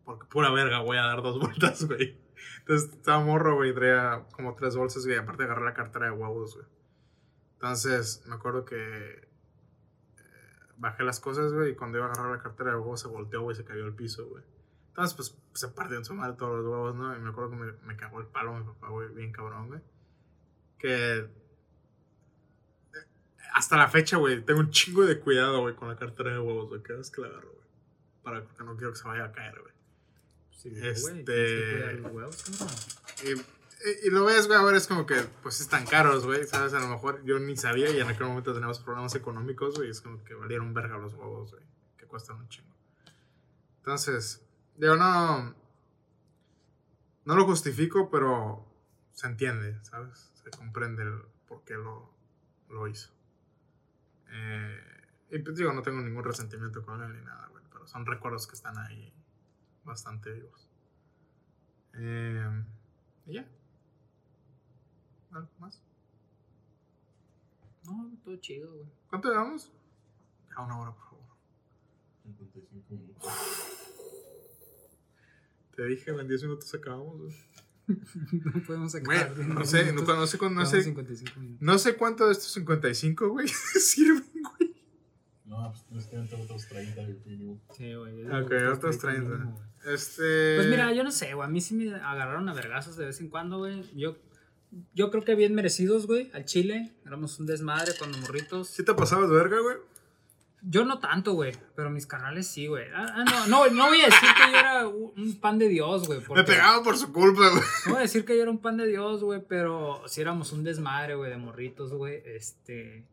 Porque pura verga, voy a dar dos vueltas, güey. Entonces estaba morro, güey, traía como tres bolsas, güey. Aparte agarré la cartera de huevos, güey. Entonces me acuerdo que bajé las cosas, güey, y cuando iba a agarrar la cartera de huevos se volteó, güey, y se cayó al piso, güey. Entonces, pues, se partió en su madre todos los huevos, ¿no? Y me acuerdo que me, me cagó el palo mi papá, güey, bien cabrón, güey. Que eh, hasta la fecha, güey, tengo un chingo de cuidado, güey, con la cartera de huevos, güey, cada vez que la agarro, güey. Para que no quiero que se vaya a caer, güey. Sí, Este- tienes que cuidar los huevos. Y, y- lo ves, güey, ahora es como que, pues, están caros, güey, ¿sabes? A lo mejor yo ni sabía y en aquel momento teníamos problemas económicos, güey, es como que valieron verga los huevos, güey, que cuestan un chingo. Entonces, digo, no, no lo justifico, pero se entiende, ¿sabes? Se comprende el por qué lo, lo hizo. Eh, y pues digo, no tengo ningún resentimiento con él ni nada, güey, pero son recuerdos que están ahí bastante vivos. Eh, y ya. ¿Algo más? No, todo chido, güey. ¿Cuánto llevamos? Ya una hora, por favor. 55 minutos. Te dije, en 10 minutos acabamos, güey. No podemos Güey, sacar. no sé, no, no sé, no sé, 55 minutos. no sé cuánto de estos 55, güey, sirven, güey. No, pues nos quedan otros 30, güey, mínimo. Sí, güey. Ok, otros 30. mínimo, güey. Este. Pues mira, yo no sé, güey. A mí sí me agarraron a vergazos de vez en cuando, güey. Yo, yo creo que bien merecidos, güey. Al Chile. Éramos un desmadre cuando morritos. ¿Sí te pasabas verga, güey? Yo no tanto, güey. Pero mis canales sí, güey. Ah, ah, no, no, no voy a decir que yo era un pan de Dios, güey. Me pegaban por su culpa, güey. No voy a decir que yo era un pan de Dios, güey, pero sí éramos un desmadre, güey, de morritos, güey. Este.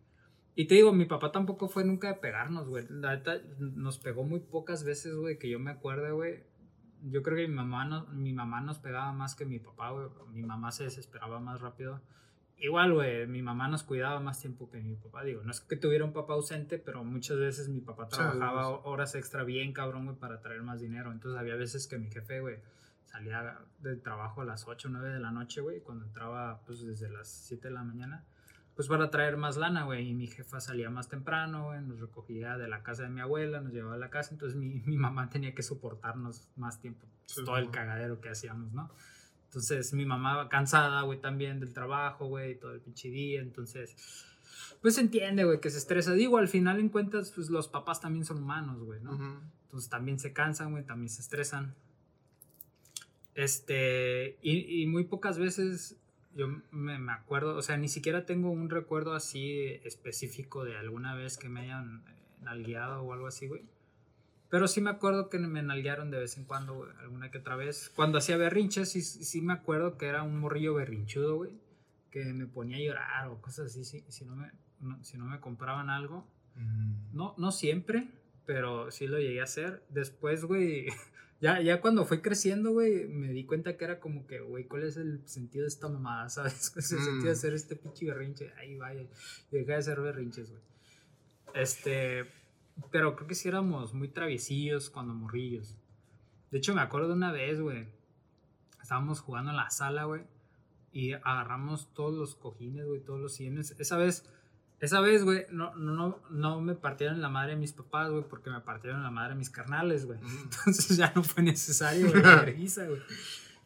Y te digo, mi papá tampoco fue nunca de pegarnos, güey. La neta, nos pegó muy pocas veces, güey, que yo me acuerde, güey. Yo creo que mi mamá, no, mi mamá nos pegaba más que mi papá, güey. Mi mamá se desesperaba más rápido. Igual, güey, mi mamá nos cuidaba más tiempo que mi papá. Digo, no es que tuviera un papá ausente, pero muchas veces mi papá trabajaba sí. horas extra bien, cabrón, güey, para traer más dinero. Entonces había veces que mi jefe, güey, salía del trabajo a las 8 o 9 de la noche, güey, cuando entraba, pues, desde las 7 de la mañana, pues, para traer más lana, güey, y mi jefa salía más temprano, güey, nos recogía de la casa de mi abuela, nos llevaba a la casa, entonces mi, mi mamá tenía que soportarnos más tiempo, pues, Sí, todo el cagadero que hacíamos, ¿no? Entonces mi mamá cansada, güey, también del trabajo, güey, todo el pinche día. Entonces, pues se entiende, güey, que se estresa. Digo, al final en cuentas, pues los papás también son humanos, güey, ¿no? Entonces también se cansan, güey, también se estresan. Este, y, y muy pocas veces yo me, me acuerdo, o sea, ni siquiera tengo un recuerdo así específico de alguna vez que me hayan eh, nalgueado o algo así, güey. Pero sí me acuerdo que me nalguearon de vez en cuando, güey, alguna que otra vez. Cuando hacía berrinches, sí, sí me acuerdo que era un morrillo berrinchudo, güey. que me ponía a llorar o cosas así, si, si, no, me, no- si no me compraban algo. Mm. No, no siempre, pero sí lo llegué a hacer. Después, güey, ya, ya cuando fui creciendo, güey, me di cuenta que era como que, güey, ¿cuál es el sentido de esta mamada? ¿Sabes? ¿Cuál es el Mm. sentido de hacer este pinche berrinche? Ahí vaya. Y dejé de hacer berrinches, güey. Este, pero creo que sí éramos muy traviesillos cuando morrillos. De hecho, me acuerdo una vez, güey. Estábamos jugando en la sala, güey. Y agarramos todos los cojines, güey, todos los sillones. Esa vez, esa vez, güey, no, no, no, no me partieron la madre mis papás, güey, porque me partieron la madre mis carnales, güey. Mm. Entonces ya no fue necesario, güey, la vergüenza, güey.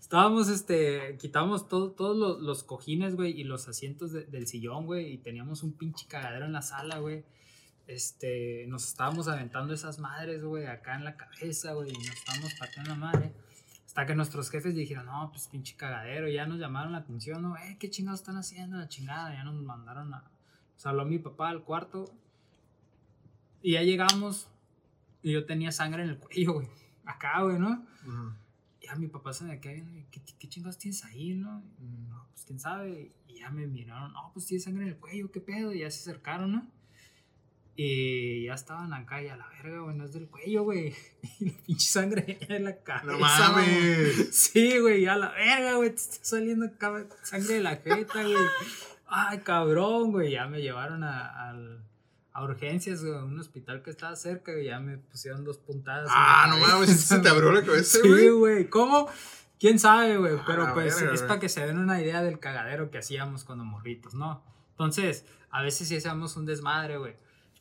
Estábamos, este, quitamos todo- todos los, los cojines, güey, y los asientos de- del sillón, güey, y teníamos un pinche cagadero en la sala, güey. Este, nos estábamos aventando esas madres, güey, acá en la cabeza, güey, y nos estábamos partiendo la madre. Hasta que nuestros jefes dijeron, no, pues pinche cagadero, ya nos llamaron la atención, ¿no? Eh, ¿qué chingados están haciendo? La chingada, ya nos mandaron a... Habló mi papá al cuarto. Y ya llegamos, y yo tenía sangre en el cuello, güey. Acá, güey, ¿no? Y ya mi papá se me viendo, ¿qué, qué chingados tienes ahí, no? Y, No, pues quién sabe. Y ya me miraron, no, pues tienes sangre en el cuello, ¿qué pedo? Y ya se acercaron, ¿no? Y ya estaban acá y a la verga, güey, no es del cuello, güey. Y la pinche sangre en la cabeza. No mames. Sí, güey, ya la verga, güey, te está saliendo sangre de la jeta, güey. Ay, cabrón, güey, ya me llevaron a, al- a urgencias, güey, a un hospital que estaba cerca, y ya me pusieron dos puntadas. Ah, no mames, se te abrió la cabeza, Sí, güey. güey, ¿cómo? ¿Quién sabe, güey? Pero pues es güey. para que se den una idea del cagadero que hacíamos cuando morritos, ¿no? Entonces, a veces sí hacíamos un desmadre, güey.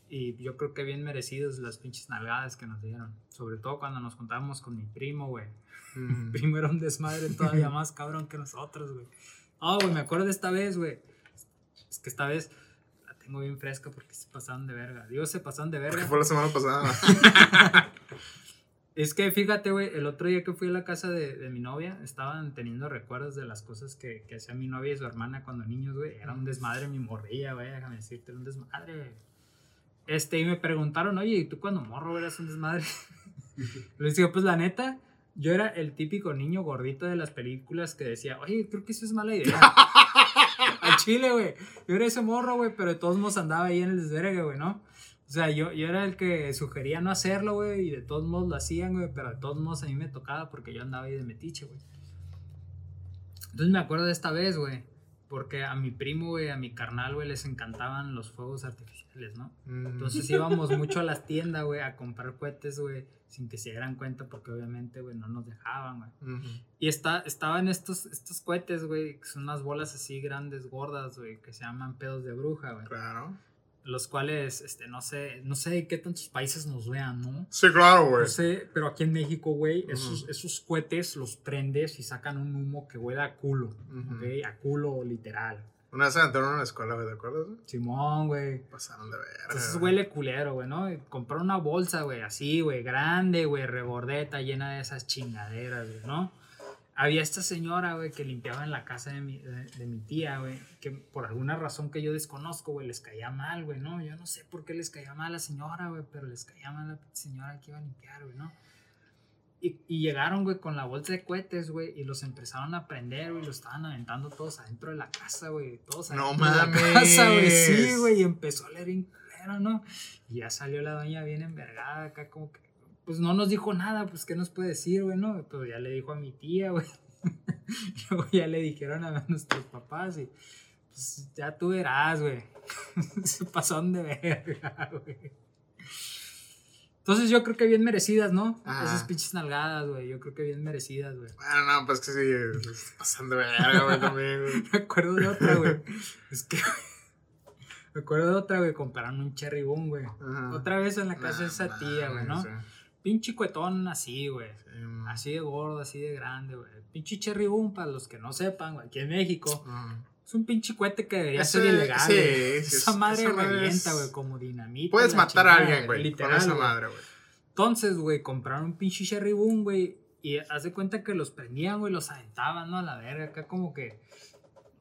Y yo creo que bien merecidos las pinches nalgadas que nos dieron. Sobre todo cuando nos juntábamos con mi primo, güey. Mm. Primo era un desmadre todavía más cabrón que nosotros, güey. Ah, güey, me acuerdo de esta vez, güey. Es que esta vez la tengo bien fresca porque se pasaron de verga. Digo, se pasaron de Porque verga. fue la semana pasada. Es que fíjate, güey, el otro día que fui a la casa de, de mi novia, estaban teniendo recuerdos de las cosas que, que hacía mi novia y su hermana cuando niños, güey. Era un desmadre mi morrilla, güey, déjame decirte, era un desmadre. Este, y me preguntaron, oye, ¿y tú cuando morro eras un desmadre? Les digo, pues la neta, yo era el típico niño gordito de las películas que decía, oye, creo que eso es mala idea. Chile, güey. Yo era ese morro, güey, pero de todos modos andaba ahí en el desvergue, güey, ¿no? O sea, yo, yo era el que sugería no hacerlo, güey, y de todos modos lo hacían, güey, pero de todos modos a mí me tocaba porque yo andaba ahí de metiche, güey. Entonces me acuerdo de esta vez, güey, porque a mi primo, güey, a mi carnal, güey, les encantaban los fuegos artificiales, ¿no? Mm. Entonces íbamos mucho a las tiendas, güey, a comprar cohetes, güey, sin que se dieran cuenta porque obviamente, güey, no nos dejaban, güey. Y está, estaban estos, estos cohetes, güey, que son unas bolas así grandes, gordas, güey, que se llaman pedos de bruja, güey. Claro. Los cuales, este, no sé, no sé de qué tantos países nos vean, ¿no? Sí, claro, güey. No sé, pero aquí en México, güey, esos, esos cohetes los prendes y sacan un humo que huele a culo, Ujú. ¿ok? A culo literal. Una vez se aventaron en la escuela, güey, ¿te acuerdas? Simón, güey. Pasaron de ver. Entonces huele culero, güey, ¿no? Comprar una bolsa, güey, así, güey, grande, güey, rebordeta, llena de esas chingaderas, güey, ¿no? Había esta señora, güey, que limpiaba en la casa de mi, de, de mi tía, güey, que por alguna razón que yo desconozco, güey, les caía mal, güey, ¿no? Yo no sé por qué les caía mal a la señora, güey, pero les caía mal a la señora que iba a limpiar, güey, ¿no? Y, y llegaron, güey, con la bolsa de cohetes, güey, y los empezaron a prender, güey, los estaban aventando todos adentro de la casa, güey, todos No adentro de la mames. casa, güey, sí, güey, y empezó a leer ¿no? Y ya salió la doña bien envergada acá, como que, pues no nos dijo nada, pues qué nos puede decir, güey, ¿no? Pero ya le dijo a mi tía, güey. Luego ya le dijeron a nuestros papás y pues ya tú verás, güey. Se pasaron de verga, güey. Entonces yo creo que bien merecidas, ¿no? Ajá. Esas pinches nalgadas, güey. Yo creo que bien merecidas, güey. Bueno, no, pues que sí, se pasan de verga, güey, también, güey. Me acuerdo de otra, güey. Es que. Me acuerdo de otra, güey. Compraron un cherry boom, güey. Otra vez en la casa de Nah, esa tía, güey, ¿no? mames, sí. Pinche cuetón así, güey. Sí. Así de gordo, así de grande, güey. Pinche cherry boom, para los que no sepan, güey. Aquí en México. Es un pinche cohete que debería Ese- ser ilegal, sí, Esa es- madre esa revienta, es- güey, como dinamita. Puedes matar a alguien, güey, con Literal, esa güey. madre, güey. Entonces, güey, compraron un pinche cherry boom, güey. Y haz de cuenta que los prendían, güey, los aventaban, ¿no? A la verga, acá como que.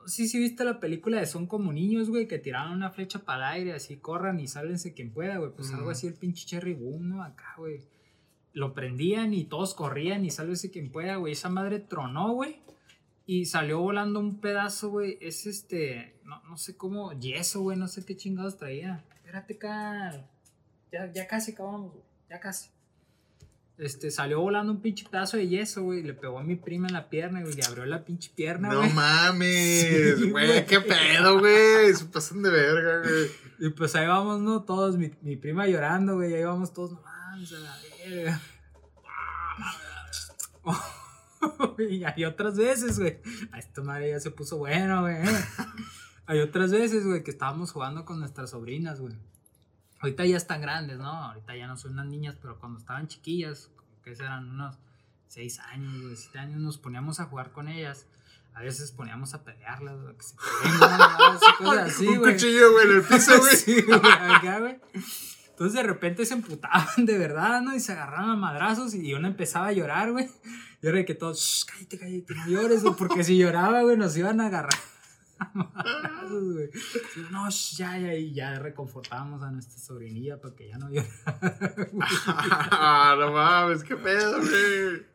No sé si viste la película de Son como niños, güey, que tiraban una flecha para el aire, así corran y sálvense quien pueda, güey. Pues algo así el pinche cherry boom, ¿no? Acá, güey. Lo prendían y todos corrían y sálvese quien pueda, güey. Esa madre tronó, güey. Y salió volando un pedazo, güey. Es este. No, no sé cómo. Yeso, güey. No sé qué chingados traía. Espérate, Cal. Ya, ya casi acabamos, güey. Ya casi. Este, salió volando un pinche pedazo de yeso, güey. Le pegó a mi prima en la pierna, güey. Le abrió la pinche pierna, No güey. mames, Sí, güey, qué pedo, güey. Se pasan de verga, güey. Y pues ahí vamos, ¿no? Todos, mi, mi prima llorando, güey. Ahí vamos todos, no mames, a la verga. y hay otras veces, güey. A esta madre ya se puso bueno, güey. Hay otras veces, güey, que estábamos jugando con nuestras sobrinas, güey. Ahorita ya están grandes, ¿no? Ahorita ya no son unas niñas, pero cuando estaban chiquillas, como que eran unos 6 años, güey, 7 años, nos poníamos a jugar con ellas. A veces poníamos a pelearlas, güey, que se peleen, Un cuchillo, güey, en el piso, güey. Sí, güey, acá, güey. Entonces de repente se emputaban de verdad, ¿no? Y se agarraban a madrazos y uno empezaba a llorar, güey. Y era de que todos, "Shh, cállate, cállate, no llores, güey", porque si lloraba, güey, nos iban a agarrar a madrazos, güey. No, ya, ya, y ya reconfortábamos a nuestra sobrinilla para que ya no llorara. Ah, no mames, qué pedo, güey.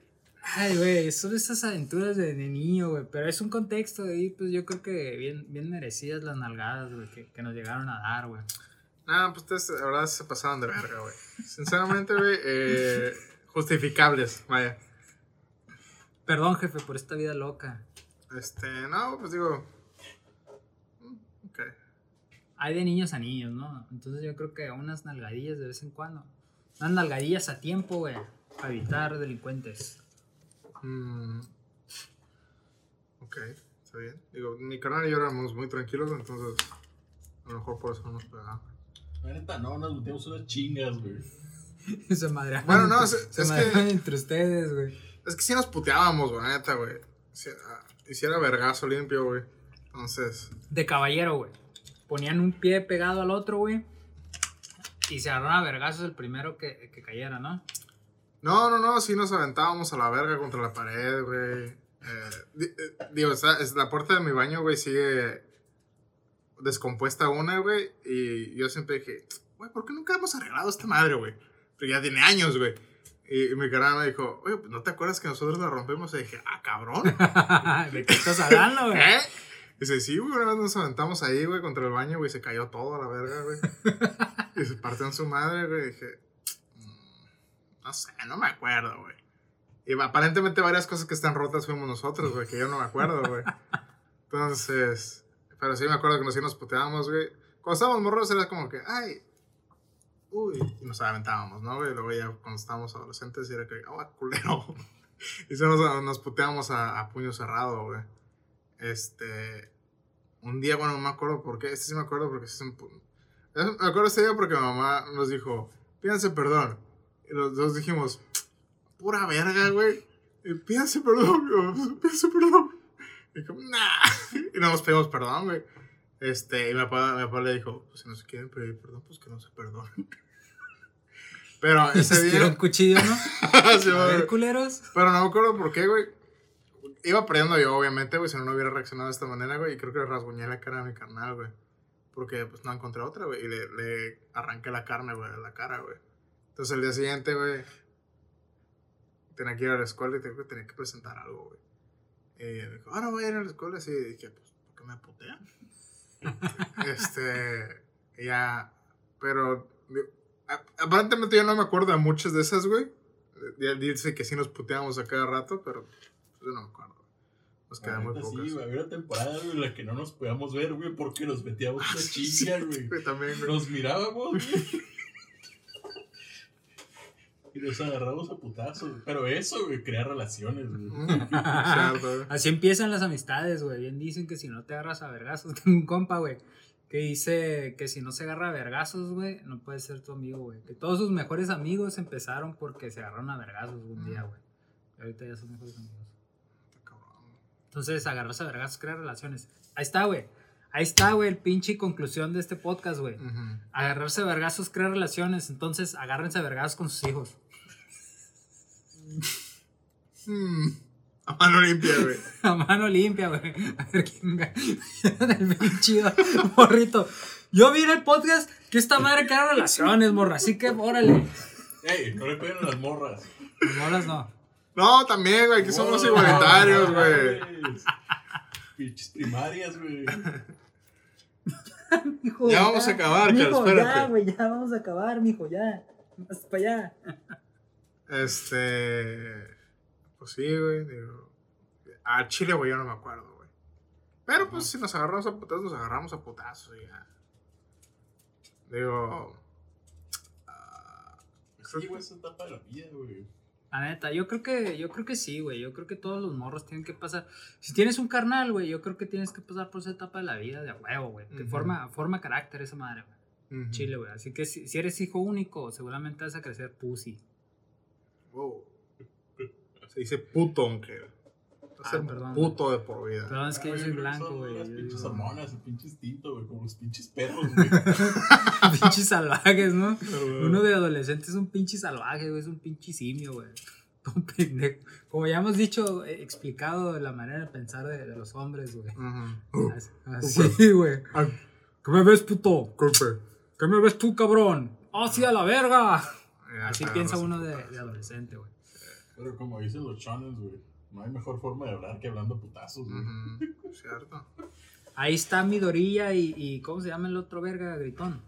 Ay, güey, son esas aventuras de, de niño, güey. Pero es un contexto ahí, pues yo creo que bien, bien merecidas las nalgadas, güey, que, que nos llegaron a dar, güey. Ah, pues ustedes, la verdad, se pasaron de verga, güey. Sinceramente, güey, eh, justificables, vaya. Perdón, jefe, por esta vida loca. Este, no, pues digo. mm, Ok. hay de niños a niños, ¿no? Entonces yo creo que unas nalgadillas de vez en cuando. Unas nalgadillas a tiempo, güey. Para evitar delincuentes. Mm, ok, está bien. Digo, mi canal y yo éramos muy tranquilos, entonces a lo mejor por eso no nos pegaban. La neta, no, nos metíamos unas chingas, güey. se madreaban. Bueno, no, se madreaban que- entre ustedes, güey. Es que sí nos puteábamos, güey, neta, güey. Si- ah, Hiciera vergazo limpio, güey. Entonces, De caballero, güey. Ponían un pie pegado al otro, güey. Y se agarraron a vergazos el primero que, que cayera, ¿no? no, no, no, sí nos aventábamos a la verga contra la pared, güey. Eh, eh, digo, la puerta de mi baño, güey, sigue descompuesta una, güey. Y yo siempre dije, güey, ¿por qué nunca hemos arreglado esta madre, güey? Pero ya tiene años, güey. Y, y mi canal me dijo, oye, pues, ¿no te acuerdas que nosotros la rompimos? Y dije, ah, cabrón. ¿De qué estás hablando, güey? ¿Qué? Dice, sí, güey, una vez nos aventamos ahí, güey, contra el baño, güey, se cayó todo a la verga, güey. y se partió en su madre, güey. Dije, "Mm, no sé, no me acuerdo, güey. Y aparentemente varias cosas que están rotas fuimos nosotros, güey, que yo no me acuerdo, güey. Entonces, pero sí me acuerdo que nos, sí nos puteábamos, güey. Cuando estábamos morros era como que, ay, uy, y nos aventábamos, ¿no, güey? Luego ya cuando estábamos adolescentes era que, ah, culero. y se nos, nos puteábamos a, a puño cerrado, güey. Este, un día, bueno, no me acuerdo por qué, este sí me acuerdo porque me acuerdo ese día porque mi mamá nos dijo, pídanse perdón. Y los dos dijimos, pura verga, güey. Pídanse perdón, pídanse perdón. Y como, nah. Y no nos pedimos perdón, güey. Este, y mi papá, mi papá le dijo, pues si no se quieren pedir perdón, pues que no se perdonen. Pero ese un día... cuchillo, ¿no? Sí, A ver, culeros. Pero no me acuerdo por qué, güey. Iba perdiendo yo, obviamente, güey, si no, no hubiera reaccionado de esta manera, güey. Y creo que le rasguñé la cara a mi carnal, güey. Porque, pues, no encontré otra, güey. Y le, le arranqué la carne, güey, de la cara, güey. Entonces, el día siguiente, güey, tenía que ir a la escuela y tenía que presentar algo, güey. Y me dijo, ah, no voy a ir a la escuela. Y dije, pues, ¿por qué me putean? este, ya, pero, a- aparentemente yo no me acuerdo de muchas de esas, güey. Dice que sí nos puteamos a cada rato, pero pues, yo no me acuerdo. Nos neta, pocas. Sí, güey, había una temporada güey, en la que no nos podíamos ver, güey, porque nos metíamos güey. güey, también, güey. Nos mirábamos, güey. Y nos agarramos a putazos. güey. Pero eso, güey, crea relaciones, güey. Mm. Así empiezan las amistades, güey. Bien dicen que si no te agarras a vergazos, tengo un compa, güey, que dice que si no se agarra a vergazos, güey, no puede ser tu amigo, güey. Que todos sus mejores amigos empezaron porque se agarraron a vergazos un día, güey. Y ahorita ya son mejores amigos. Entonces, agarrarse a vergazos crea relaciones. Ahí está, güey. Ahí está, güey, el pinche conclusión de este podcast, güey. Agarrarse a vergazos crea relaciones. Entonces, agárrense a vergazos con sus hijos. Hmm, A mano limpia, güey. A mano limpia, güey. A ver quién gana. El pinche morrito. Yo vi en el podcast que esta madre crea relaciones, morra. Así que, órale. Ey, no le peguen a las morras. Morras no. No, también, güey, aquí somos igualitarios, güey. Pinches primarias, güey. Mijo, Ya vamos a acabar, mijo, Carlos, espérate. Ya, güey, ya vamos a acabar, mijo, ya. Más para allá. Este. Pues sí, güey, digo. A Chile, güey, yo no me acuerdo, güey. Pero pues si nos agarramos a putazos, nos agarramos a putazos, ya. Digo. ah, Sí, güey, esa etapa de la vida, güey. La neta, yo creo que, yo creo que sí, güey. Yo creo que todos los morros tienen que pasar. Si tienes un carnal, güey, yo creo que tienes que pasar por esa etapa de la vida de huevo, güey. Que forma, forma carácter esa madre, güey. ujú. Chile, güey. Así que si, si eres hijo único, seguramente vas a crecer pussy. Wow. Se dice puto, aunque. Ah, perdón. puto de por vida. Perdón, es que yo Ay, soy blanco, güey. Las yo pinches hormonas, el pinche instinto, güey, como los pinches perros, güey. pinches salvajes, ¿no? Uno de adolescente es un pinche salvaje, güey. Es un pinche simio, güey. Un pendejo. Como ya hemos dicho, eh, explicado la manera de pensar de, de los hombres, güey. Ujú. Así- Así, güey. ¿Qué me ves, puto? ¿Qué me ves tú, cabrón? ¡Hacia la verga! Así claro, piensa uno de, de adolescente, güey. Pero como dicen los channels, güey, no hay mejor forma de hablar que hablando putazos, güey. Cierto. Ahí está Midorilla y, y ¿cómo se llama el otro verga, gritón?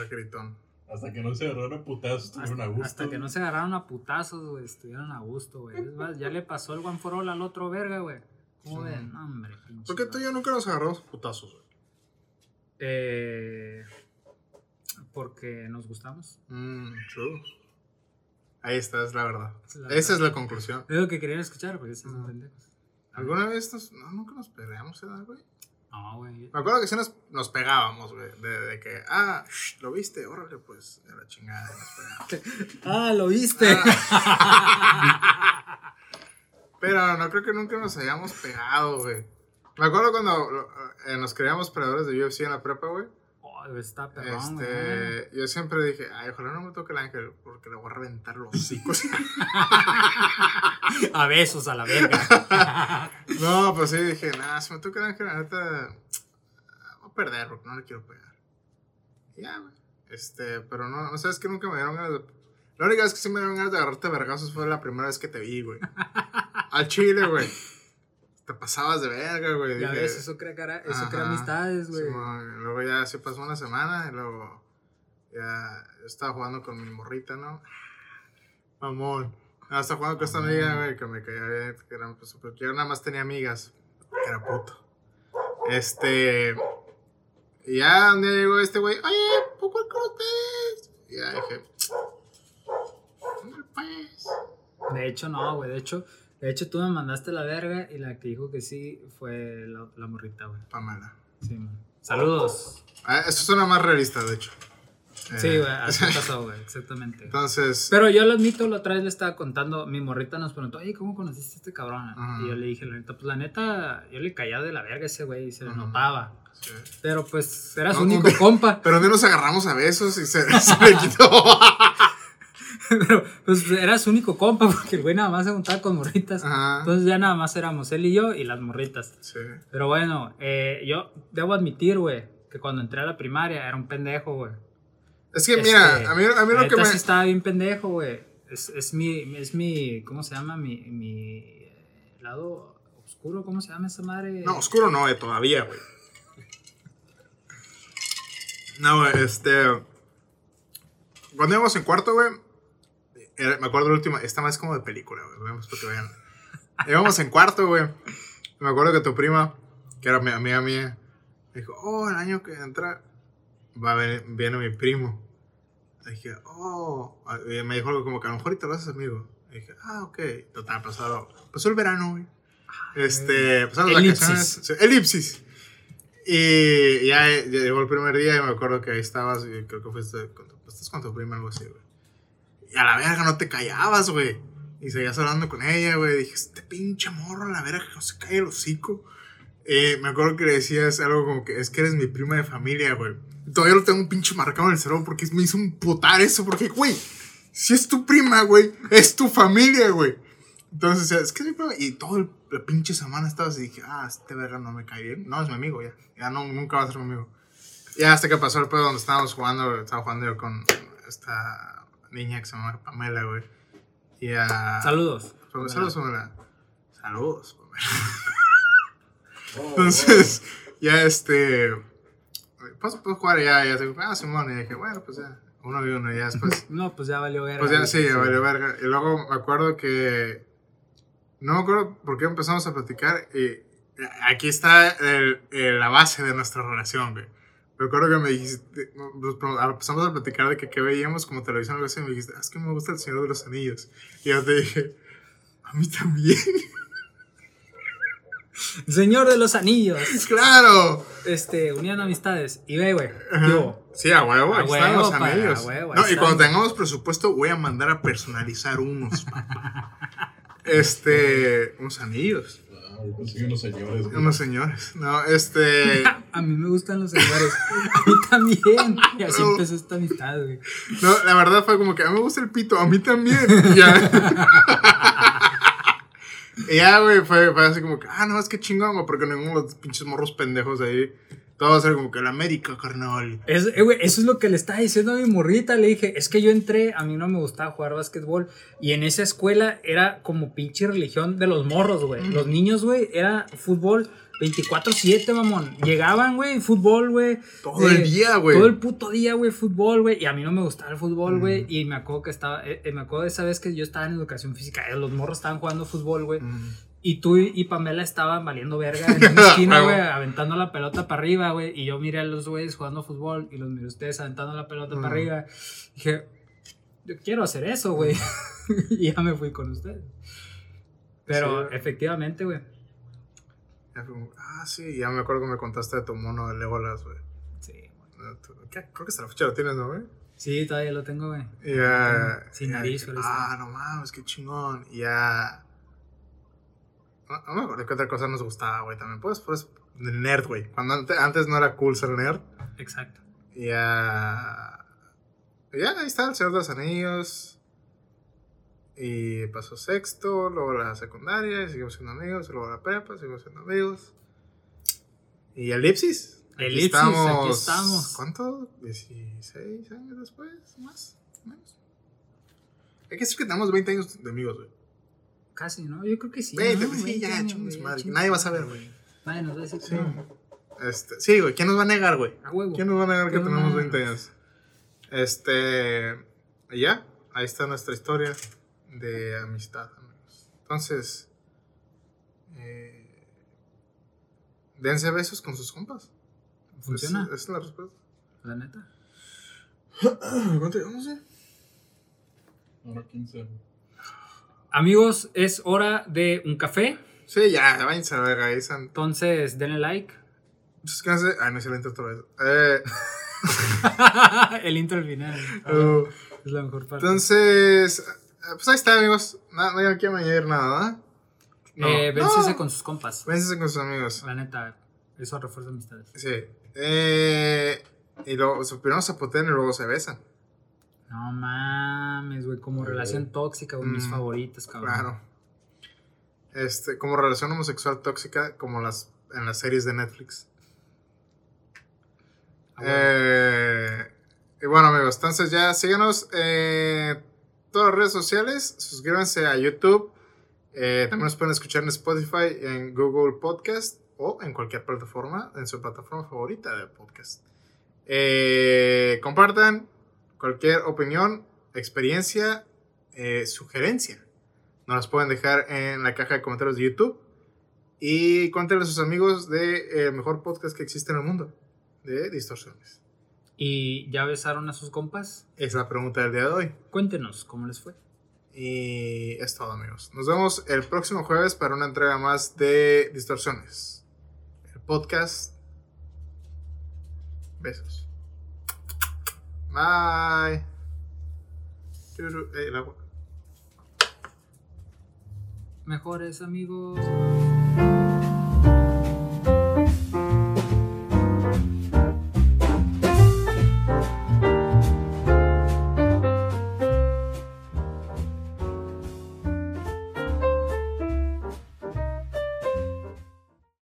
El gritón. Hasta que no se agarraron putazos, estuvieron a Hasta, gusto. hasta que no se agarraron a putazos, güey, estuvieron a gusto, güey. Es más, ya le pasó el one for all al otro verga, güey. ¿Cómo Sí. ven? No, hombre. ¿Por qué tú y yo nunca nos agarramos a putazos, güey? Eh, porque nos gustamos. Mmm, true. Ahí está, es la verdad. La Esa es la conclusión. Es lo que querían escuchar, porque son Ujú. pendejos. ¿Alguna vez nos, no, nunca nos peleamos, ¿verdad, güey? No, güey. Me acuerdo que sí nos, nos pegábamos, güey. De, de que, ah, shh, ¿lo viste? Órale, pues, de la chingada. Nos. Ah, lo viste. Pero no creo que nunca nos hayamos pegado, güey. Me acuerdo cuando eh, nos creíamos peleadores de UFC en la prepa, güey. Oh, está perrón. Este, yo siempre dije, ay, ojalá no me toque el ángel, porque le voy a reventar los hocicos. A besos a la verga. no, pues sí, dije, nah, si me toca el ángel, la neta, voy a perder, porque no le quiero pegar. Y ya, güey. Este, pero no, no sabes que nunca me dieron ganas de. La única vez que sí me dieron ganas de agarrarte vergazos fue la primera vez que te vi, güey. Al chile, güey. Te pasabas de verga, güey. ya dije, ves, eso crea, cara, eso crea Ajá. amistades, güey. Simón, luego ya se pasó una semana y luego ya yo estaba jugando con mi morrita, ¿no? Mamón. No, estaba jugando con esta amiga, güey, que me caía bien. Que eran, pues, yo nada más tenía amigas. Que era puto. Este. Y ya un día llegó este güey, oye, ¿puedo jugar con ustedes? Y ya dije, "Hombre, pues. De hecho, no, güey. De hecho, de hecho, tú me mandaste la verga y la que dijo que sí fue la, la morrita, güey. Pamela. Sí, man. Saludos. Ah, eso suena más realista, de hecho. Sí, Eh, güey, así pasó, güey, exactamente. Entonces, Pero yo lo admito, la otra vez le estaba contando, mi morrita nos preguntó, oye, ¿cómo conociste a este cabrón? Y yo le dije, la neta, pues la neta, yo le caía de la verga a ese güey y se le notaba. sí. Pero pues era su No, único compa. Pero día nos agarramos a besos y se, se le quitó. Pero pues era su único compa porque el güey nada más se juntaba con morritas. Ajá. Entonces ya nada más éramos él y yo y las morritas. Sí. Pero bueno, eh, yo debo admitir, güey, que cuando entré a la primaria era un pendejo, güey. Es que, mira, Este, a mí, a mí lo que me. sí estaba bien pendejo, güey. Es, es mi, es mi, ¿cómo se llama? Mi, mi lado oscuro, ¿cómo se llama esa madre? No, oscuro no, eh, todavía, güey. No, güey, este. Cuando íbamos en cuarto, güey. Era- Me acuerdo la última. Esta más como de película, güey. Vemos para que vean. Íbamos en cuarto, güey. Me acuerdo que tu prima, que era mi amiga mía, dijo: Oh, el año que entra va a venir, viene mi primo. Y dije, oh. Y me dijo algo como que a lo mejor te lo haces amigo. Y dije, ah, ok. Total, pasado, pasó el verano, güey. Este, pasaron las vacaciones. sí, elipsis. Y ya, ya llegó el primer día y me acuerdo que ahí estabas, y creo que fuiste con, estás con tu prima, algo así, güey. Y a la verga no te callabas, güey. Y seguías hablando con ella, güey. Dije, este pinche morro, a la verga, no se cae el hocico. Eh, me acuerdo que le decías algo como que es que eres mi prima de familia, güey. Todavía lo tengo un pinche marcado en el cerebro porque me hizo un putar eso. Porque, güey, si es tu prima, güey, es tu familia, güey. Entonces, es que es mi prima. Y toda la pinche semana estaba así. Dije, ah, este verga no me cae bien. No, es mi amigo ya. Ya no, nunca va a ser mi amigo. Ya hasta que pasó el pedo donde estábamos jugando, estaba jugando yo con esta niña que se llama Pamela, güey. Y a. Saludos. Saludos, Pamela. Saludos, Pamela. Oh, Entonces, ya este. Pues, pues jugar ya, ya. se- Ah, Simón. Y dije, bueno, pues ya. Uno y uno. Y ya después. No, pues ya valió ver. Pues ya, sí, ya valió verga. Y luego me acuerdo que. No me acuerdo por qué empezamos a platicar. Y aquí está el- el- la base de nuestra relación, güey. Me acuerdo que me dijiste. nos Empezamos a platicar de que, qué veíamos como televisión o algo así. Y me dijiste, "Ah, es que me gusta el Señor de los Anillos. Y yo te dije, a mí también. Señor de los Anillos. ¡Claro! Este, unían amistades. Y ve, güey. Sí, a huevo, A están huevo, los pa, anillos. huevo, no, y están. cuando tengamos presupuesto, voy a mandar a personalizar unos, papá. Este, unos anillos. Que unos señores. güey. Unos señores. No, este. A mí me gustan los señores. A mí también. Y así No. empezó esta amistad, güey. No, la verdad fue como que a mí me gusta el pito, a mí también. Y ya. Y ya, güey, fue, fue así como que, ah, no, es que chingón, güey, porque ninguno de los pinches morros pendejos ahí. Todo va a ser como que el América, carnal. Es- eh, eso es lo que le estaba diciendo a mi morrita. Le dije, es que yo entré, a mí no me gustaba jugar básquetbol. Y en esa escuela era como pinche religión de los morros, güey. Los niños, güey, era fútbol 24-7, mamón. Llegaban, güey, fútbol, güey. Todo el Eh, día, güey. Todo el puto día, güey, fútbol, güey. Y a mí no me gustaba el fútbol, güey. Y me acuerdo que estaba, eh, eh, me acuerdo de esa vez que yo estaba en educación física. eh, los morros estaban jugando fútbol, güey. Mm. Y tú y Pamela estaban valiendo verga en una esquina, güey, aventando la pelota para arriba, güey. Y yo miré a los güeyes jugando fútbol y los miré a ustedes aventando la pelota Mm. para arriba. Dije, yo quiero hacer eso, güey. y ya me fui con ustedes. Pero Sí. efectivamente, güey. Ah, sí, ya me acuerdo que me contaste de tu mono de Legolas, güey. Sí, güey. ¿qué? Creo que hasta la fecha lo tienes, ¿no, güey? Sí, todavía lo tengo, güey. Y ya. Sin nariz, ahí Ah, no mames, qué chingón. Ya. No, no me acuerdo qué otra cosa nos gustaba, güey. También, pues, pues, nerd, güey. Cuando antes, antes no era cool ser nerd. Exacto. Y ya. ya, ahí está el Señor de los Anillos. Y pasó sexto, luego la secundaria, y seguimos siendo amigos. y Luego la prepa, seguimos siendo amigos. Y elipsis. Aquí Elipsis, aquí estamos. ¿Cuánto? ¿16 años después? ¿Más? ¿Menos? Hay que decir que tenemos 20 años de amigos, güey. Casi, ¿no? Yo creo que sí. 20, ¿no? pues sí, 20 ya, años, chingue su güey, madre. Nadie va a saber, güey. Nadie nos va a decir que Sí. no. Este, sí, güey. ¿Quién nos va a negar, güey? A huevo. ¿Quién nos va a negar que No tenemos mames. 20 años? Este. y ya, ahí está nuestra historia de amistad, amigos. Entonces. Eh, dense besos con sus compas. ¿Funciona? Esa es la respuesta. La neta. ¿Cuánto llevamos, eh? Ahora 15. Amigos, es hora de un café. Sí, ya, váyanse a verga. Ahí. Entonces, denle like. Suscríbanse. Ay, no es el intro otra vez. Eh, el intro al final. uh, Es la mejor parte. entonces. eh, Pues ahí está, amigos. No, no, quiero añadir nada. No. eh, vénsese No. con sus compas. Vénsese con sus amigos. La neta, eso refuerza amistades. Sí. Eh, y luego, primero se putean y luego se besan. No mames, güey, como relación tóxica, güey, mis Mm, favoritas, cabrón. Claro. Este, como relación homosexual tóxica, como las en las series de Netflix. Ah, bueno. Eh, y bueno, amigos, entonces ya síganos en todas las redes sociales. Suscríbanse a YouTube. Eh, también nos pueden escuchar en Spotify, en Google Podcast o en cualquier plataforma, en su plataforma favorita de podcast. Eh, compartan cualquier opinión, experiencia, eh, sugerencia. Nos las pueden dejar en la caja de comentarios de YouTube. Y cuéntenle a sus amigos de el mejor podcast que existe en el mundo, de distorsiones. ¿Y ya besaron a sus compas? Es la pregunta del día de hoy. Cuéntenos cómo les fue. Y es todo, amigos. Nos vemos el próximo jueves para una entrega más de Distorsiones. El podcast. Besos. Bye. Eh. Mejores amigos.